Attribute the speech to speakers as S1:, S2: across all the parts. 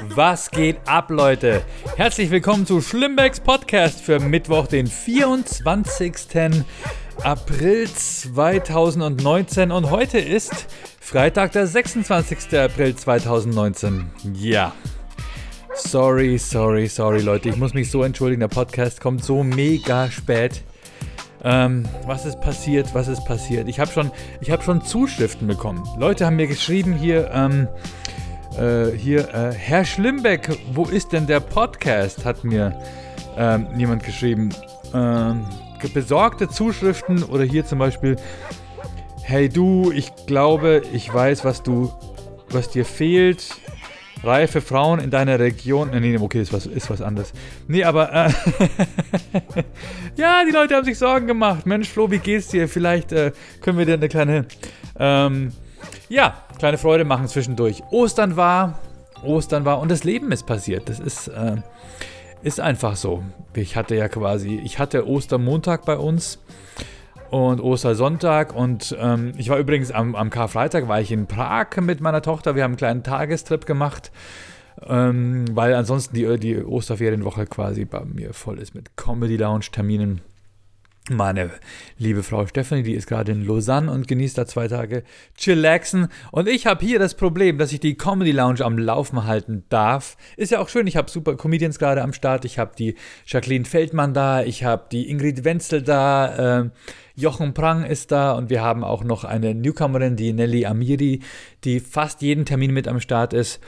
S1: Was geht ab, Leute? Herzlich willkommen zu Schlimmbecks Podcast für Mittwoch, den 24. April 2019 und heute ist Freitag, der 26. April 2019. Ja. Sorry, sorry, sorry, Leute. Ich muss mich so entschuldigen. Der Podcast kommt so mega spät. Ähm, was ist passiert? Was ist passiert? Ich habe schon, hab schon Zuschriften bekommen. Leute haben mir geschrieben hier, ähm, äh, hier, äh, Herr Schlimbeck, wo ist denn der Podcast? Hat mir ähm, jemand geschrieben. Ähm, besorgte Zuschriften oder hier zum Beispiel, hey du, ich glaube, ich weiß, was du, was dir fehlt. Reife Frauen in deiner Region. Nee, nee, okay, ist was, ist was anderes. Nee, aber. Äh, ja, die Leute haben sich Sorgen gemacht. Mensch, Flo, wie geht's dir? Vielleicht äh, können wir dir eine kleine. Ähm, ja, kleine Freude machen zwischendurch. Ostern war. Ostern war und das Leben ist passiert. Das ist. Äh, ist einfach so. Ich hatte ja quasi. Ich hatte Ostermontag bei uns und Ostersonntag. Und ähm, ich war übrigens am, am Karfreitag, war ich in Prag mit meiner Tochter. Wir haben einen kleinen Tagestrip gemacht. Ähm, weil ansonsten die, die Osterferienwoche quasi bei mir voll ist mit Comedy Lounge Terminen. Meine liebe Frau Stephanie, die ist gerade in Lausanne und genießt da zwei Tage chillaxen. Und ich habe hier das Problem, dass ich die Comedy Lounge am Laufen halten darf. Ist ja auch schön, ich habe super Comedians gerade am Start. Ich habe die Jacqueline Feldmann da, ich habe die Ingrid Wenzel da, äh, Jochen Prang ist da und wir haben auch noch eine Newcomerin, die Nelly Amiri, die fast jeden Termin mit am Start ist.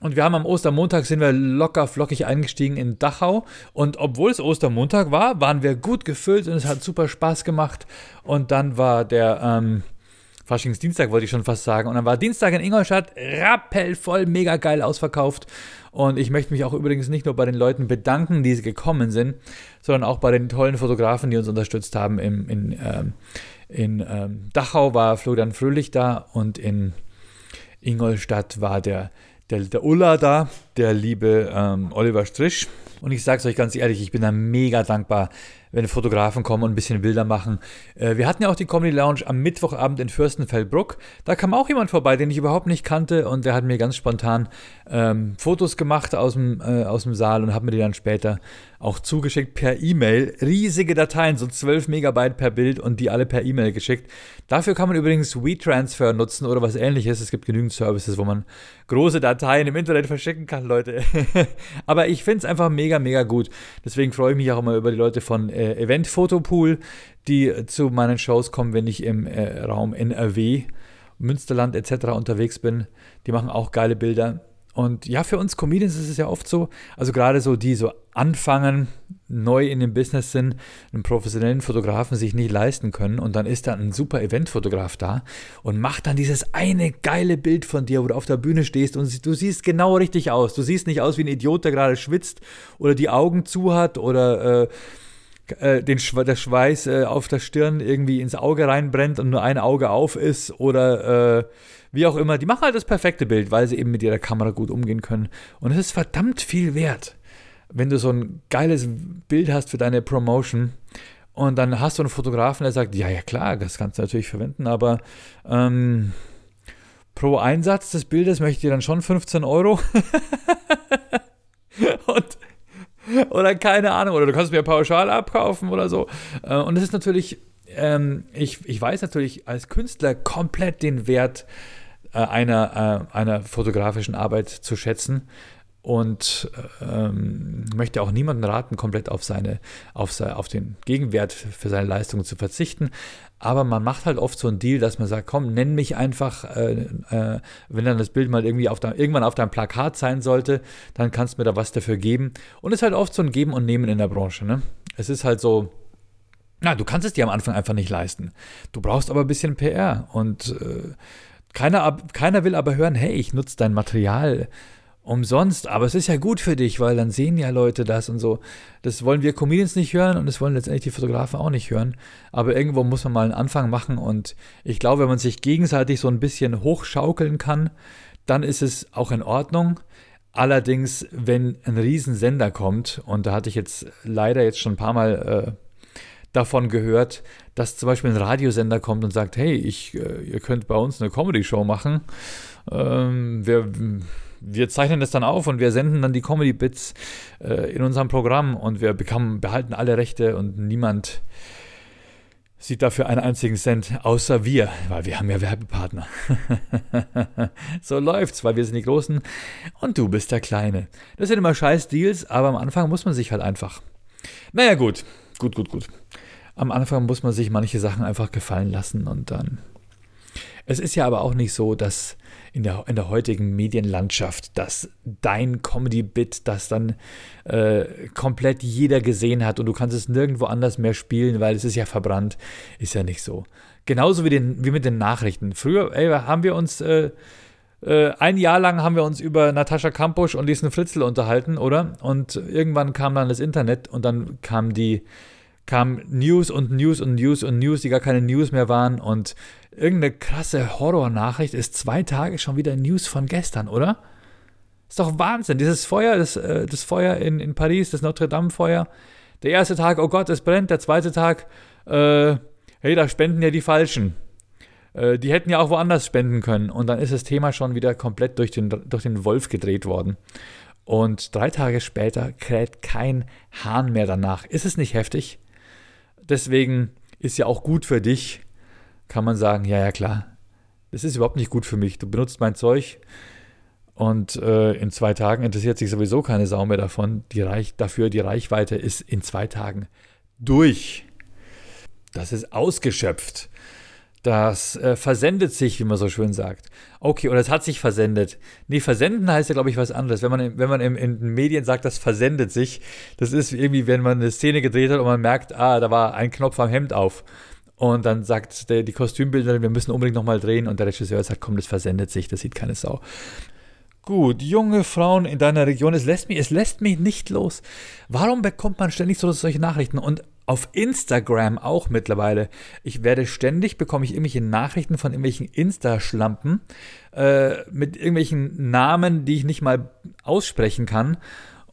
S1: Und wir haben am Ostermontag sind wir locker flockig eingestiegen in Dachau. Und obwohl es Ostermontag war, waren wir gut gefüllt und es hat super Spaß gemacht. Und dann war der ähm, Faschingsdienstag, wollte ich schon fast sagen. Und dann war Dienstag in Ingolstadt rappelvoll, mega geil ausverkauft. Und ich möchte mich auch übrigens nicht nur bei den Leuten bedanken, die gekommen sind, sondern auch bei den tollen Fotografen, die uns unterstützt haben. Im, in ähm, in ähm, Dachau war Florian Fröhlich da und in Ingolstadt war der der, der Ulla da, der liebe ähm, Oliver Strisch. Und ich sage es euch ganz ehrlich, ich bin da mega dankbar, wenn Fotografen kommen und ein bisschen Bilder machen. Äh, wir hatten ja auch die Comedy Lounge am Mittwochabend in Fürstenfeldbruck. Da kam auch jemand vorbei, den ich überhaupt nicht kannte und der hat mir ganz spontan ähm, Fotos gemacht aus dem, äh, aus dem Saal und hat mir die dann später auch zugeschickt per E-Mail. Riesige Dateien, so 12 Megabyte per Bild und die alle per E-Mail geschickt. Dafür kann man übrigens WeTransfer nutzen oder was ähnliches. Es gibt genügend Services, wo man große Dateien im Internet verschicken kann, Leute. Aber ich finde es einfach mega, mega gut. Deswegen freue ich mich auch immer über die Leute von äh, Event Photopool, die zu meinen Shows kommen, wenn ich im äh, Raum NRW, Münsterland etc. unterwegs bin. Die machen auch geile Bilder. Und ja, für uns Comedians ist es ja oft so, also gerade so die so anfangen, neu in dem Business sind, einen professionellen Fotografen sich nicht leisten können und dann ist da ein super Eventfotograf da und macht dann dieses eine geile Bild von dir, wo du auf der Bühne stehst und du siehst genau richtig aus. Du siehst nicht aus wie ein Idiot, der gerade schwitzt oder die Augen zu hat oder äh, äh den Schwe der Schweiß äh, auf der Stirn irgendwie ins Auge reinbrennt und nur ein Auge auf ist oder äh, wie auch immer, die machen halt das perfekte Bild, weil sie eben mit ihrer Kamera gut umgehen können. Und es ist verdammt viel wert, wenn du so ein geiles Bild hast für deine Promotion und dann hast du einen Fotografen, der sagt, ja, ja klar, das kannst du natürlich verwenden, aber ähm, pro Einsatz des Bildes möchte ich dann schon 15 Euro. und oder keine Ahnung, oder du kannst mir pauschal abkaufen oder so. Äh, und es ist natürlich, ähm, ich, ich weiß natürlich als Künstler komplett den Wert äh, einer, äh, einer fotografischen Arbeit zu schätzen und ähm, möchte auch niemanden raten, komplett auf, seine, auf, auf den Gegenwert für seine Leistungen zu verzichten. Aber man macht halt oft so einen Deal, dass man sagt, komm, nenn mich einfach, äh, äh, wenn dann das Bild mal irgendwie auf dein, irgendwann auf deinem Plakat sein sollte, dann kannst du mir da was dafür geben. Und es ist halt oft so ein Geben und Nehmen in der Branche. Ne? Es ist halt so, na, du kannst es dir am Anfang einfach nicht leisten. Du brauchst aber ein bisschen PR und äh, keiner, keiner will aber hören, hey, ich nutze dein Material umsonst, aber es ist ja gut für dich, weil dann sehen ja Leute das und so. Das wollen wir Comedians nicht hören und das wollen letztendlich die Fotografen auch nicht hören. Aber irgendwo muss man mal einen Anfang machen und ich glaube, wenn man sich gegenseitig so ein bisschen hochschaukeln kann, dann ist es auch in Ordnung. Allerdings, wenn ein Riesensender kommt, und da hatte ich jetzt leider jetzt schon ein paar Mal äh, davon gehört, dass zum Beispiel ein Radiosender kommt und sagt, hey, ich, äh, ihr könnt bei uns eine Comedy-Show machen. Ähm, wir, wir zeichnen das dann auf und wir senden dann die Comedy-Bits äh, in unserem Programm und wir bekommen, behalten alle Rechte und niemand sieht dafür einen einzigen Cent, außer wir, weil wir haben ja Werbepartner. so läuft's, weil wir sind die Großen und du bist der Kleine. Das sind immer scheiß Deals, aber am Anfang muss man sich halt einfach. Naja, gut, gut, gut, gut. Am Anfang muss man sich manche Sachen einfach gefallen lassen und dann. Es ist ja aber auch nicht so, dass in der, in der heutigen Medienlandschaft, dass dein Comedy-Bit, das dann äh, komplett jeder gesehen hat und du kannst es nirgendwo anders mehr spielen, weil es ist ja verbrannt, ist ja nicht so. Genauso wie, den, wie mit den Nachrichten. Früher ey, haben wir uns, äh, äh, ein Jahr lang haben wir uns über Natascha Kampusch und diesen Fritzel unterhalten, oder? Und irgendwann kam dann das Internet und dann kam die, kam News und News und News und News, die gar keine News mehr waren und irgendeine krasse Horror-Nachricht ist zwei Tage schon wieder News von gestern, oder? Ist doch Wahnsinn. Dieses Feuer, das, äh, das Feuer in, in Paris, das Notre-Dame-Feuer. Der erste Tag, oh Gott, es brennt. Der zweite Tag, äh, hey, da spenden ja die Falschen. Äh, die hätten ja auch woanders spenden können. Und dann ist das Thema schon wieder komplett durch den, durch den Wolf gedreht worden. Und drei Tage später kräht kein Hahn mehr danach. Ist es nicht heftig? Deswegen ist ja auch gut für dich, kann man sagen, ja, ja, klar, das ist überhaupt nicht gut für mich. Du benutzt mein Zeug und äh, in zwei Tagen interessiert sich sowieso keine Sau mehr davon. Die Reich, dafür die Reichweite ist in zwei Tagen durch. Das ist ausgeschöpft. Das äh, versendet sich, wie man so schön sagt. Okay, oder es hat sich versendet. Nee, versenden heißt ja, glaube ich, was anderes. Wenn man, wenn man in, in den Medien sagt, das versendet sich, das ist irgendwie, wenn man eine Szene gedreht hat und man merkt, ah, da war ein Knopf am Hemd auf. Und dann sagt der, die Kostümbildnerin, wir müssen unbedingt nochmal drehen. Und der Regisseur sagt, komm, das versendet sich, das sieht keine Sau. Gut, junge Frauen in deiner Region, es lässt mich, es lässt mich nicht los. Warum bekommt man ständig so solche Nachrichten? Und auf Instagram auch mittlerweile. Ich werde ständig, bekomme ich irgendwelche Nachrichten von irgendwelchen Insta-Schlampen äh, mit irgendwelchen Namen, die ich nicht mal aussprechen kann.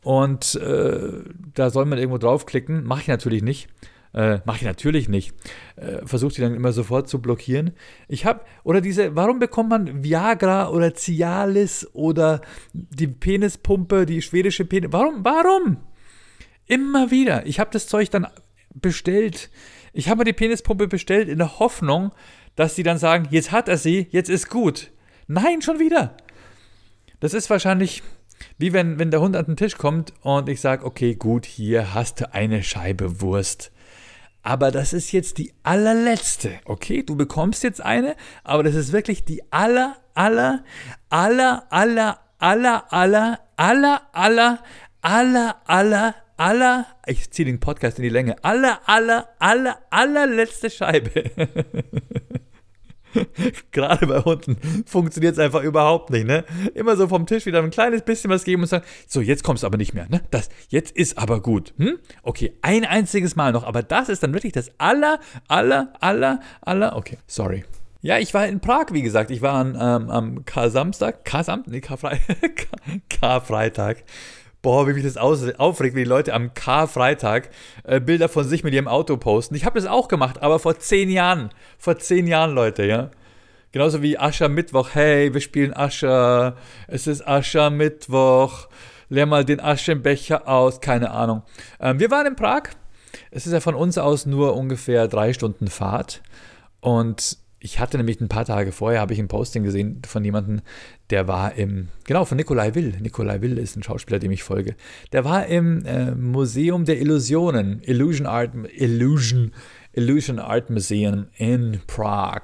S1: Und äh, da soll man irgendwo draufklicken. Mache ich natürlich nicht. Äh, Mache ich natürlich nicht. Äh, Versuche die dann immer sofort zu blockieren. Ich habe, oder diese, warum bekommt man Viagra oder Cialis oder die Penispumpe, die schwedische Penis, warum, warum? Immer wieder. Ich habe das Zeug dann bestellt. Ich habe die Penispumpe bestellt in der Hoffnung, dass sie dann sagen, jetzt hat er sie, jetzt ist gut. Nein, schon wieder. Das ist wahrscheinlich wie wenn, wenn der Hund an den Tisch kommt und ich sage, okay, gut, hier hast du eine Scheibe Wurst. Aber das ist jetzt die allerletzte. Okay, du bekommst jetzt eine, aber das ist wirklich die aller, aller, aller, aller, aller, aller, aller, aller, aller, aller, aller, ich ziehe den Podcast in die Länge, aller, aller, aller, allerletzte Scheibe. Gerade bei Hunden funktioniert es einfach überhaupt nicht, ne? Immer so vom Tisch wieder ein kleines bisschen was geben und sagen, so, jetzt kommst du aber nicht mehr, ne? Das, jetzt ist aber gut, hm? Okay, ein einziges Mal noch, aber das ist dann wirklich das aller, aller, aller, aller, okay, sorry. Ja, ich war in Prag, wie gesagt. Ich war an, ähm, am Kar-Samstag, Kar-Samstag, nee, Kar-Freitag, Kar-Freitag boah, wie mich das aufregt, wie die Leute am Karfreitag äh, Bilder von sich mit ihrem Auto posten. Ich habe das auch gemacht, aber vor zehn Jahren. Vor zehn Jahren, Leute, ja. Genauso wie Aschermittwoch. Hey, wir spielen Ascher. Es ist Aschermittwoch. Leer mal den Aschenbecher aus. Keine Ahnung. Ähm, wir waren in Prag. Es ist ja von uns aus nur ungefähr drei Stunden Fahrt. Und ich hatte nämlich ein paar Tage vorher, habe ich ein Posting gesehen von jemandem, der war im, genau, von Nikolai Will. Nikolai Will ist ein Schauspieler, dem ich folge. Der war im äh, Museum der Illusionen, Illusion Art, Illusion, Illusion Art Museum in Prag.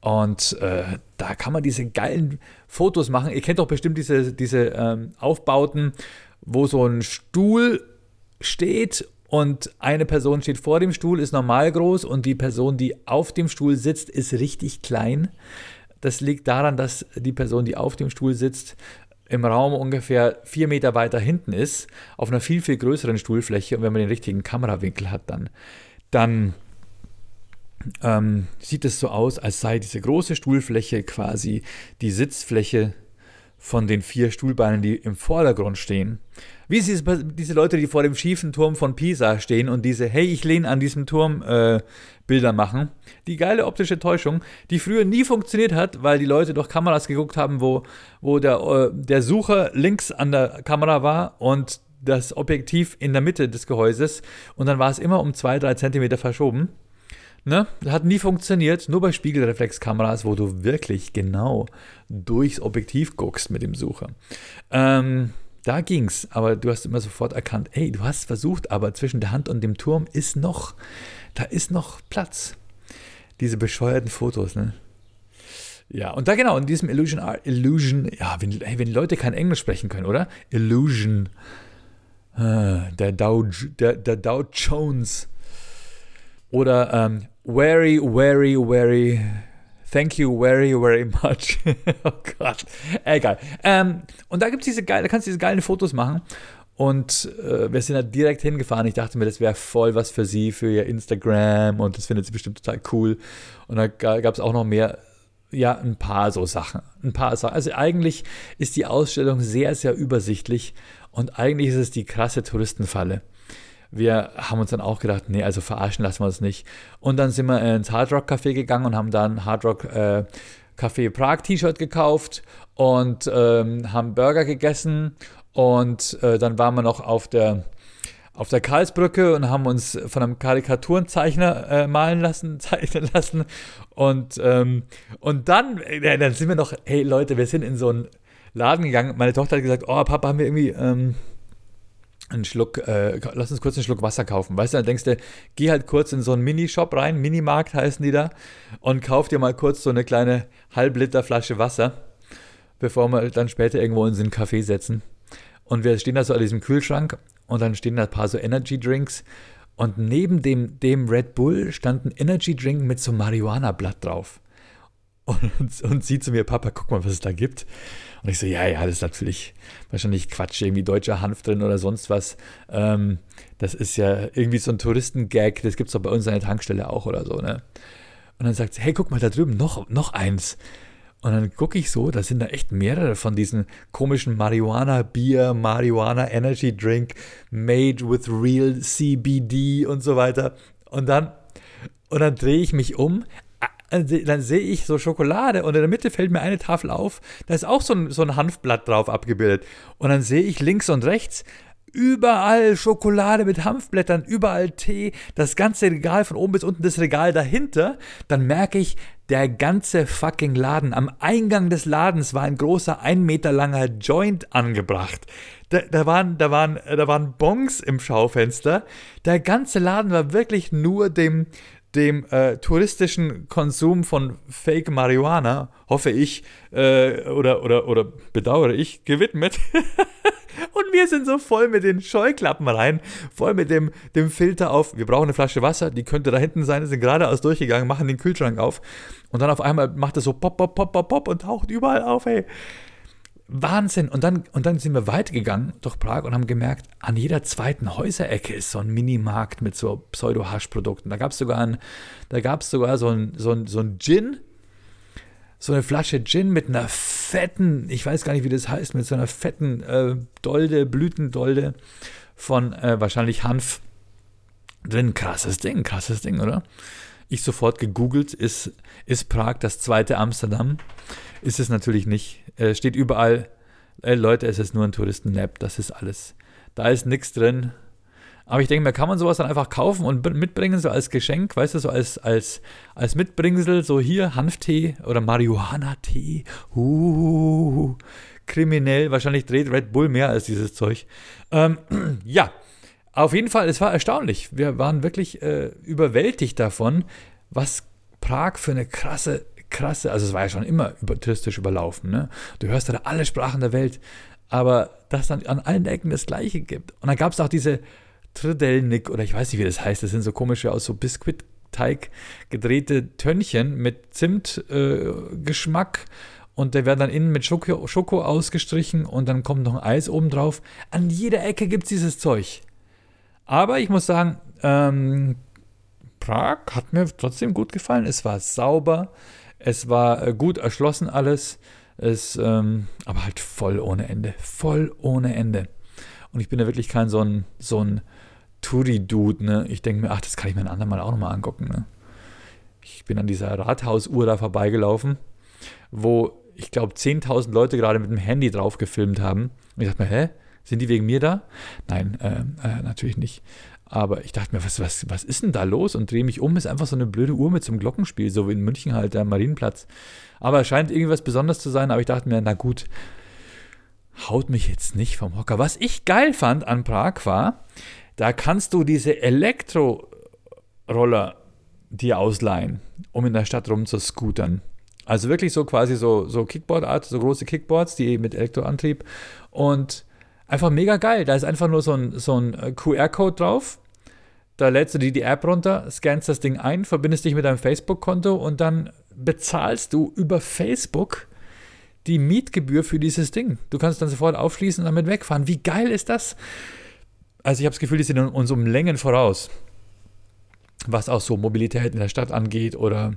S1: Und äh, da kann man diese geilen Fotos machen. Ihr kennt doch bestimmt diese, diese ähm, Aufbauten, wo so ein Stuhl steht und eine Person steht vor dem Stuhl, ist normal groß und die Person, die auf dem Stuhl sitzt, ist richtig klein. Das liegt daran, dass die Person, die auf dem Stuhl sitzt, im Raum ungefähr vier Meter weiter hinten ist, auf einer viel, viel größeren Stuhlfläche. Und wenn man den richtigen Kamerawinkel hat, dann, dann ähm, sieht es so aus, als sei diese große Stuhlfläche quasi die Sitzfläche von den vier Stuhlbeinen, die im Vordergrund stehen. Wie ist es diese Leute, die vor dem schiefen Turm von Pisa stehen und diese Hey, ich lehne an diesem Turm äh, Bilder machen. Die geile optische Täuschung, die früher nie funktioniert hat, weil die Leute durch Kameras geguckt haben, wo, wo der, äh, der Sucher links an der Kamera war und das Objektiv in der Mitte des Gehäuses und dann war es immer um zwei, drei Zentimeter verschoben. Ne? Hat nie funktioniert, nur bei Spiegelreflexkameras, wo du wirklich genau durchs Objektiv guckst mit dem Sucher. Ähm, da ging's, aber du hast immer sofort erkannt, ey, du hast versucht, aber zwischen der Hand und dem Turm ist noch, da ist noch Platz. Diese bescheuerten Fotos, ne? Ja, und da genau, in diesem Illusion Illusion, ja, wenn, hey, wenn Leute kein Englisch sprechen können, oder? Illusion. Äh, der Dow, der, der Dow Jones. Oder ähm, very, very, very, thank you very, very much. oh Gott, egal. Ähm, und da gibt's diese geile, da kannst du diese geilen Fotos machen. Und äh, wir sind da direkt hingefahren. Ich dachte mir, das wäre voll was für sie, für ihr Instagram und das findet sie bestimmt total cool. Und da gab es auch noch mehr, ja, ein paar so Sachen. Ein paar Sachen. Also eigentlich ist die Ausstellung sehr, sehr übersichtlich und eigentlich ist es die krasse Touristenfalle wir haben uns dann auch gedacht, nee, also verarschen lassen wir uns nicht. Und dann sind wir ins Hard Rock Café gegangen und haben dann Hard Rock äh, Café Prag T-Shirt gekauft und ähm, haben Burger gegessen und äh, dann waren wir noch auf der auf der Karlsbrücke und haben uns von einem Karikaturenzeichner äh, malen lassen, zeichnen lassen. Und, ähm, und dann, äh, dann sind wir noch, hey Leute, wir sind in so einen Laden gegangen. Meine Tochter hat gesagt, oh Papa, haben wir irgendwie ähm, einen Schluck, äh, lass uns kurz einen Schluck Wasser kaufen. Weißt du, dann denkst du, geh halt kurz in so einen Minishop rein, Minimarkt heißen die da, und kauf dir mal kurz so eine kleine Halbliter Flasche Wasser, bevor wir dann später irgendwo in so einen Café setzen. Und wir stehen da so an diesem Kühlschrank und dann stehen da ein paar so Energy Drinks und neben dem, dem Red Bull stand ein Energy Drink mit so Marihuana-Blatt drauf. Und, und sie zu mir, Papa, guck mal, was es da gibt. Und ich so, ja, ja, das ist natürlich wahrscheinlich Quatsch, irgendwie deutscher Hanf drin oder sonst was. Ähm, das ist ja irgendwie so ein Touristengag, das gibt es doch bei uns an der Tankstelle auch oder so, ne? Und dann sagt sie, hey, guck mal, da drüben noch, noch eins. Und dann gucke ich so, da sind da echt mehrere von diesen komischen Marihuana-Bier, Marihuana-Energy-Drink, made with real CBD und so weiter. Und dann, und dann drehe ich mich um, dann sehe ich so Schokolade und in der Mitte fällt mir eine Tafel auf, da ist auch so ein, so ein Hanfblatt drauf abgebildet. Und dann sehe ich links und rechts überall Schokolade mit Hanfblättern, überall Tee, das ganze Regal von oben bis unten, das Regal dahinter, dann merke ich, der ganze fucking Laden, am Eingang des Ladens war ein großer, ein Meter langer Joint angebracht. Da, da, waren, da, waren, da waren Bongs im Schaufenster. Der ganze Laden war wirklich nur dem, dem äh, touristischen Konsum von Fake Marihuana, hoffe ich, äh, oder, oder, oder bedauere ich, gewidmet. Und wir sind so voll mit den Scheuklappen rein, voll mit dem, dem Filter auf, wir brauchen eine Flasche Wasser, die könnte da hinten sein, sind geradeaus durchgegangen, machen den Kühlschrank auf und dann auf einmal macht es so pop, pop, pop, pop, pop und taucht überall auf, ey. Wahnsinn. Und dann, und dann sind wir weitergegangen durch Prag und haben gemerkt, an jeder zweiten Häuserecke ist so ein Minimarkt mit so Pseudo-Hasch-Produkten. Da gab es sogar, ein, da gab's sogar so ein, so, ein, so ein Gin, so eine Flasche Gin mit einer fetten, ich weiß gar nicht, wie das heißt, mit so einer fetten äh, Dolde, Blütendolde von äh, wahrscheinlich Hanf drin. Krasses Ding, krasses Ding, oder? Ich sofort gegoogelt, ist, ist Prag das zweite Amsterdam? Ist es natürlich nicht. Äh, steht überall, ey Leute, es ist nur ein Touristen-Nap, das ist alles. Da ist nichts drin. Aber ich denke mir, kann man sowas dann einfach kaufen und mitbringen, so als Geschenk, weißt du, so als, als, als Mitbringsel, so hier Hanftee oder Marihuana-Tee. Uh, kriminell. Wahrscheinlich dreht Red Bull mehr als dieses Zeug. Ähm, ja, auf jeden Fall, es war erstaunlich. Wir waren wirklich äh, überwältigt davon, was Prag für eine krasse krasse, also es war ja schon immer über, touristisch überlaufen, ne? Du hörst da alle Sprachen der Welt, aber dass dann an allen Ecken das Gleiche gibt. Und dann gab es auch diese Tridelnik, oder ich weiß nicht, wie das heißt, das sind so komische, aus so Biskuitteig gedrehte Tönnchen mit Zimtgeschmack. Äh, und der werden dann innen mit Schoko, Schoko ausgestrichen und dann kommt noch ein Eis oben drauf. An jeder Ecke gibt es dieses Zeug. Aber ich muss sagen, ähm, Prag hat mir trotzdem gut gefallen. Es war sauber, es war äh, gut erschlossen alles. Es, ähm, aber halt voll ohne Ende. Voll ohne Ende. Und ich bin ja wirklich kein so ein, so ein Touri-Dude, ne? Ich denke mir, ach, das kann ich mir ein andermal auch nochmal angucken, ne? Ich bin an dieser Rathausuhr da vorbeigelaufen, wo ich glaube 10.000 Leute gerade mit dem Handy drauf gefilmt haben. Und ich dachte mir, hä? Sind die wegen mir da? Nein, äh, äh, natürlich nicht. Aber ich dachte mir, was, was, was ist denn da los? Und drehe mich um, ist einfach so eine blöde Uhr mit so einem Glockenspiel, so wie in München halt, der Marienplatz. Aber es scheint irgendwas Besonderes zu sein, aber ich dachte mir, na gut, haut mich jetzt nicht vom Hocker. Was ich geil fand an Prag war, da kannst du diese Elektroroller dir ausleihen, um in der Stadt rumzuscootern. Also wirklich so quasi so, so Kickboard-Art, so große Kickboards, die mit Elektroantrieb. Und einfach mega geil. Da ist einfach nur so ein, so ein QR-Code drauf. Da lädst du dir die App runter, scannst das Ding ein, verbindest dich mit deinem Facebook-Konto und dann bezahlst du über Facebook die Mietgebühr für dieses Ding. Du kannst dann sofort aufschließen und damit wegfahren. Wie geil ist das? Also ich habe das Gefühl, die sind uns um Längen voraus, was auch so Mobilität in der Stadt angeht oder,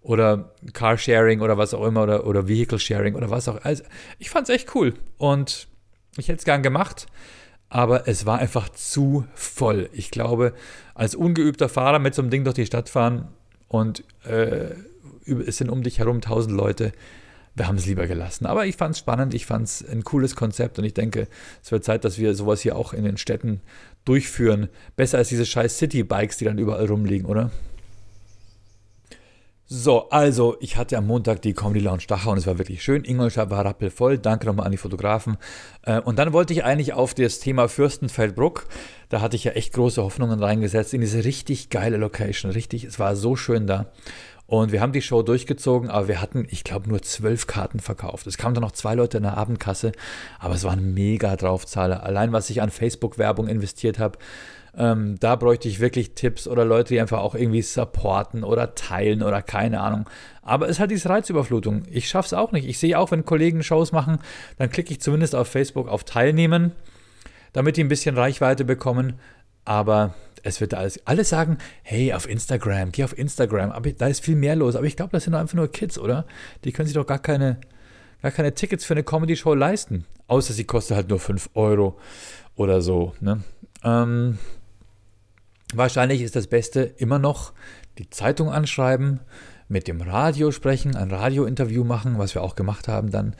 S1: oder Carsharing oder was auch immer oder, oder Vehicle Sharing oder was auch. Also ich fand es echt cool und ich hätte es gern gemacht, aber es war einfach zu voll. Ich glaube, als ungeübter Fahrer mit so einem Ding durch die Stadt fahren und äh, es sind um dich herum tausend Leute, wir haben es lieber gelassen. Aber ich fand es spannend, ich fand es ein cooles Konzept und ich denke, es wird Zeit, dass wir sowas hier auch in den Städten durchführen. Besser als diese scheiß City-Bikes, die dann überall rumliegen, oder? So, also ich hatte am Montag die Comedy Lounge Dachau und es war wirklich schön. Ingolstadt war rappelvoll. Danke nochmal an die Fotografen. Äh, und dann wollte ich eigentlich auf das Thema Fürstenfeldbruck. Da hatte ich ja echt große Hoffnungen reingesetzt in diese richtig geile Location. Richtig, es war so schön da. Und wir haben die Show durchgezogen, aber wir hatten, ich glaube, nur zwölf Karten verkauft. Es kamen dann noch zwei Leute in der Abendkasse, aber es waren mega Draufzahler. Allein, was ich an Facebook-Werbung investiert habe, ähm, da bräuchte ich wirklich Tipps oder Leute, die einfach auch irgendwie supporten oder teilen oder keine Ahnung. Aber es hat diese Reizüberflutung. Ich schaffe es auch nicht. Ich sehe auch, wenn Kollegen Shows machen, dann klicke ich zumindest auf Facebook auf Teilnehmen, damit die ein bisschen Reichweite bekommen. Aber es wird alles, alle sagen, hey, auf Instagram, geh auf Instagram, aber da ist viel mehr los. Aber ich glaube, das sind einfach nur Kids, oder? Die können sich doch gar keine, gar keine Tickets für eine Comedy-Show leisten. Außer sie kostet halt nur 5 Euro oder so. Ne? Ähm, wahrscheinlich ist das Beste immer noch die Zeitung anschreiben, mit dem Radio sprechen, ein Radiointerview machen, was wir auch gemacht haben dann.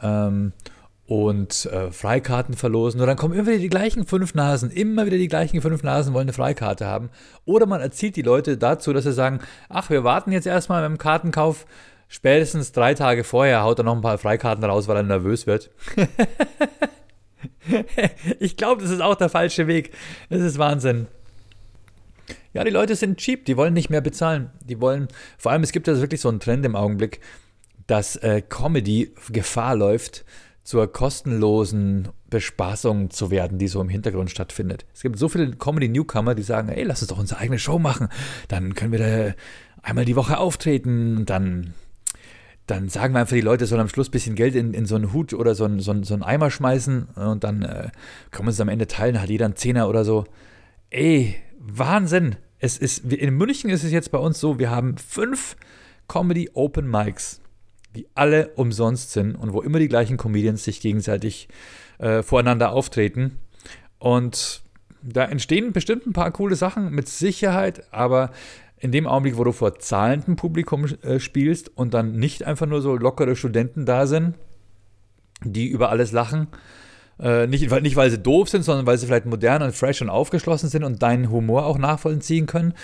S1: Ähm, und äh, Freikarten verlosen. Und dann kommen immer wieder die gleichen fünf Nasen. Immer wieder die gleichen fünf Nasen wollen eine Freikarte haben. Oder man erzieht die Leute dazu, dass sie sagen, ach, wir warten jetzt erstmal mit dem Kartenkauf. Spätestens drei Tage vorher haut er noch ein paar Freikarten raus, weil er nervös wird. ich glaube, das ist auch der falsche Weg. Das ist Wahnsinn. Ja, die Leute sind cheap, die wollen nicht mehr bezahlen. Die wollen, vor allem, es gibt ja wirklich so einen Trend im Augenblick, dass äh, Comedy Gefahr läuft, zur kostenlosen Bespaßung zu werden, die so im Hintergrund stattfindet. Es gibt so viele Comedy-Newcomer, die sagen, ey, lass uns doch unsere eigene Show machen. Dann können wir da einmal die Woche auftreten. Dann, dann sagen wir einfach, die Leute sollen am Schluss ein bisschen Geld in, in so einen Hut oder so einen, so einen, so einen Eimer schmeißen und dann äh, können wir es am Ende teilen, hat jeder einen Zehner oder so. Ey, Wahnsinn! Es ist, in München ist es jetzt bei uns so, wir haben fünf Comedy Open Mics die alle umsonst sind und wo immer die gleichen Comedians sich gegenseitig äh, voreinander auftreten. Und da entstehen bestimmt ein paar coole Sachen mit Sicherheit, aber in dem Augenblick, wo du vor zahlendem Publikum äh, spielst und dann nicht einfach nur so lockere Studenten da sind, die über alles lachen, äh, nicht, weil, nicht weil sie doof sind, sondern weil sie vielleicht modern und fresh und aufgeschlossen sind und deinen Humor auch nachvollziehen können.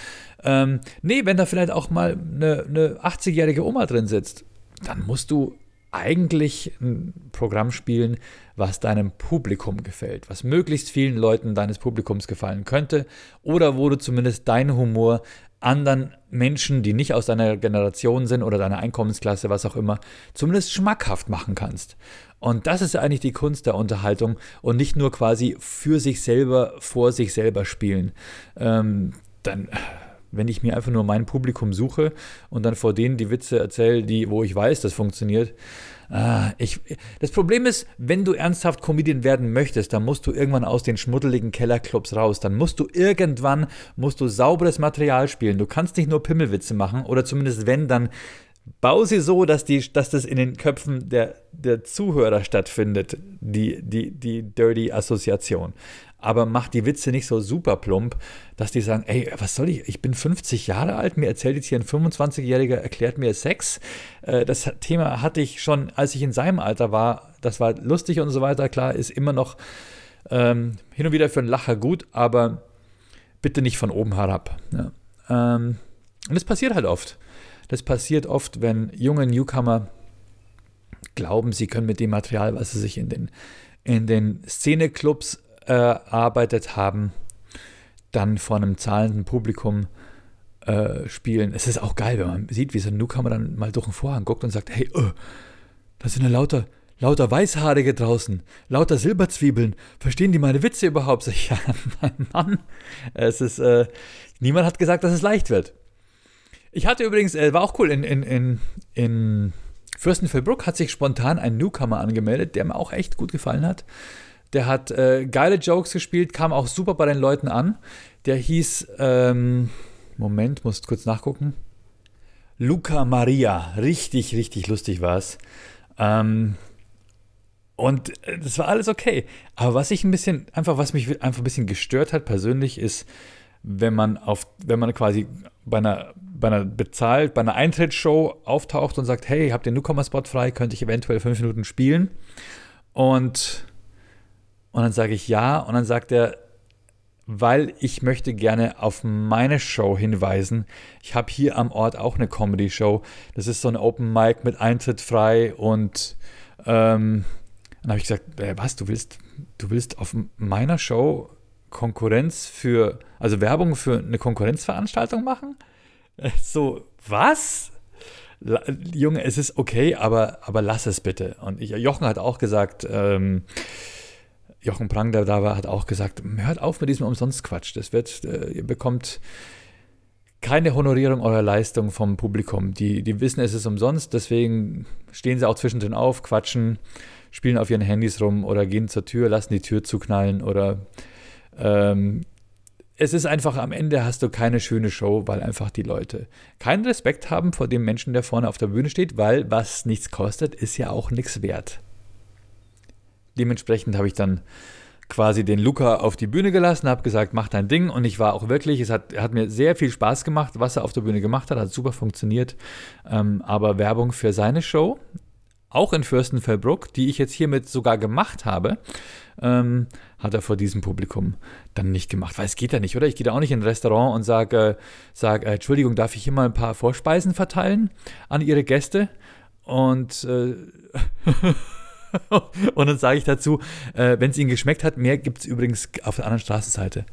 S1: Ähm, nee, wenn da vielleicht auch mal eine, eine 80-jährige Oma drin sitzt dann musst du eigentlich ein Programm spielen, was deinem Publikum gefällt, was möglichst vielen Leuten deines Publikums gefallen könnte oder wo du zumindest deinen Humor anderen Menschen, die nicht aus deiner Generation sind oder deiner Einkommensklasse, was auch immer, zumindest schmackhaft machen kannst. Und das ist eigentlich die Kunst der Unterhaltung und nicht nur quasi für sich selber, vor sich selber spielen. Ähm, dann wenn ich mir einfach nur mein Publikum suche und dann vor denen die Witze erzähle, die, wo ich weiß, das funktioniert. Ah, ich, das Problem ist, wenn du ernsthaft Comedian werden möchtest, dann musst du irgendwann aus den schmuddeligen Kellerclubs raus. Dann musst du irgendwann, musst du sauberes Material spielen. Du kannst nicht nur Pimmelwitze machen oder zumindest wenn, dann bau sie so, dass, die, dass das in den Köpfen der, der Zuhörer stattfindet, die, die, die Dirty Assoziation. Aber mach die Witze nicht so super plump, dass die sagen, ey, was soll ich, ich bin 50 Jahre alt, mir erzählt jetzt hier ein 25-Jähriger, erklärt mir Sex. Äh, das Thema hatte ich schon, als ich in seinem Alter war, das war lustig und so weiter, klar, ist immer noch ähm, hin und wieder für einen Lacher gut, aber bitte nicht von oben herab. Ja. Ähm, und das passiert halt oft. Das passiert oft, wenn junge Newcomer glauben, sie können mit dem Material, was sie sich in den, in den Szeneclubs erarbeitet haben, dann vor einem zahlenden Publikum äh, spielen. Es ist auch geil, wenn man sieht, wie so ein Newcomer dann mal durch den Vorhang guckt und sagt, hey, oh, da sind ja lauter, lauter Weißhaarige draußen, lauter Silberzwiebeln. Verstehen die meine Witze überhaupt? Sag ich, ja, mein Mann, es ist, äh, niemand hat gesagt, dass es leicht wird. Ich hatte übrigens, äh, war auch cool, in, in, in, in Fürstenfeldbruck hat sich spontan ein Newcomer angemeldet, der mir auch echt gut gefallen hat. Der hat äh, geile Jokes gespielt, kam auch super bei den Leuten an. Der hieß, ähm, Moment, muss kurz nachgucken. Luca Maria. Richtig, richtig lustig war es. Ähm, und äh, das war alles okay. Aber was ich ein bisschen, einfach, was mich einfach ein bisschen gestört hat persönlich, ist, wenn man auf, wenn man quasi bei einer, bei einer bezahlt, bei einer Eintrittsshow auftaucht und sagt, hey, habt ihr Newcomer-Spot frei, könnte ich eventuell fünf Minuten spielen? Und, und dann sage ich ja, und dann sagt er, weil ich möchte gerne auf meine Show hinweisen. Ich habe hier am Ort auch eine Comedy-Show. Das ist so ein Open Mic mit Eintritt frei und ähm, dann habe ich gesagt, äh, was, du willst, du willst auf meiner Show Konkurrenz für, also Werbung für eine Konkurrenzveranstaltung machen? Äh, so, was? Junge, es ist okay, aber, aber lass es bitte. Und ich, Jochen hat auch gesagt, ähm, Jochen Prang, der da war, hat auch gesagt, hört auf mit diesem Umsonstquatsch. Das wird, äh, ihr bekommt keine Honorierung eurer Leistung vom Publikum. Die, die wissen, es ist umsonst, deswegen stehen sie auch zwischendrin auf, quatschen, spielen auf ihren Handys rum oder gehen zur Tür, lassen die Tür zuknallen oder ähm, es ist einfach, am Ende hast du keine schöne Show, weil einfach die Leute keinen Respekt haben vor dem Menschen, der vorne auf der Bühne steht, weil was nichts kostet, ist ja auch nichts wert. Dementsprechend habe ich dann quasi den Luca auf die Bühne gelassen, habe gesagt, mach dein Ding und ich war auch wirklich, es hat, hat mir sehr viel Spaß gemacht, was er auf der Bühne gemacht hat, hat super funktioniert, ähm, aber Werbung für seine Show, auch in Fürstenfeldbruck, die ich jetzt hiermit sogar gemacht habe, ähm, hat er vor diesem Publikum dann nicht gemacht. Weil es geht ja nicht, oder? Ich gehe da auch nicht in ein Restaurant und sage, sag, äh, Entschuldigung, darf ich hier mal ein paar Vorspeisen verteilen an Ihre Gäste? Und, äh, und dann sage ich dazu, äh, wenn es Ihnen geschmeckt hat, mehr gibt es übrigens auf der anderen Straßenseite.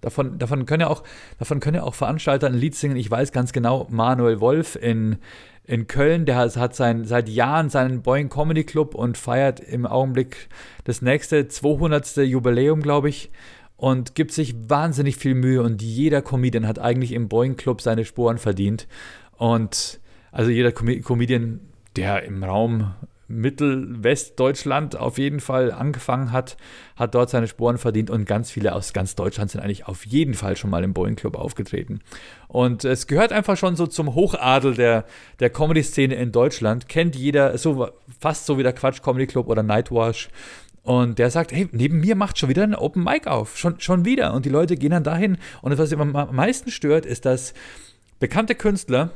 S1: Davon, davon, können ja auch, davon können ja auch Veranstalter ein Lied singen. Ich weiß ganz genau, Manuel Wolf in, in Köln, der hat sein, seit Jahren seinen Boeing Comedy Club und feiert im Augenblick das nächste 200. Jubiläum, glaube ich, und gibt sich wahnsinnig viel Mühe und jeder Comedian hat eigentlich im Boeing Club seine Sporen verdient und also jeder Com Comedian, der im Raum Mittelwestdeutschland auf jeden Fall angefangen hat, hat dort seine Sporen verdient und ganz viele aus ganz Deutschland sind eigentlich auf jeden Fall schon mal im Boeing Club aufgetreten. Und es gehört einfach schon so zum Hochadel der, der Comedy-Szene in Deutschland. Kennt jeder, so fast so wie der Quatsch Comedy Club oder Nightwash. Und der sagt, hey, neben mir macht schon wieder ein Open Mic auf. Schon, schon wieder. Und die Leute gehen dann dahin. Und was immer am meisten stört, ist, dass bekannte Künstler,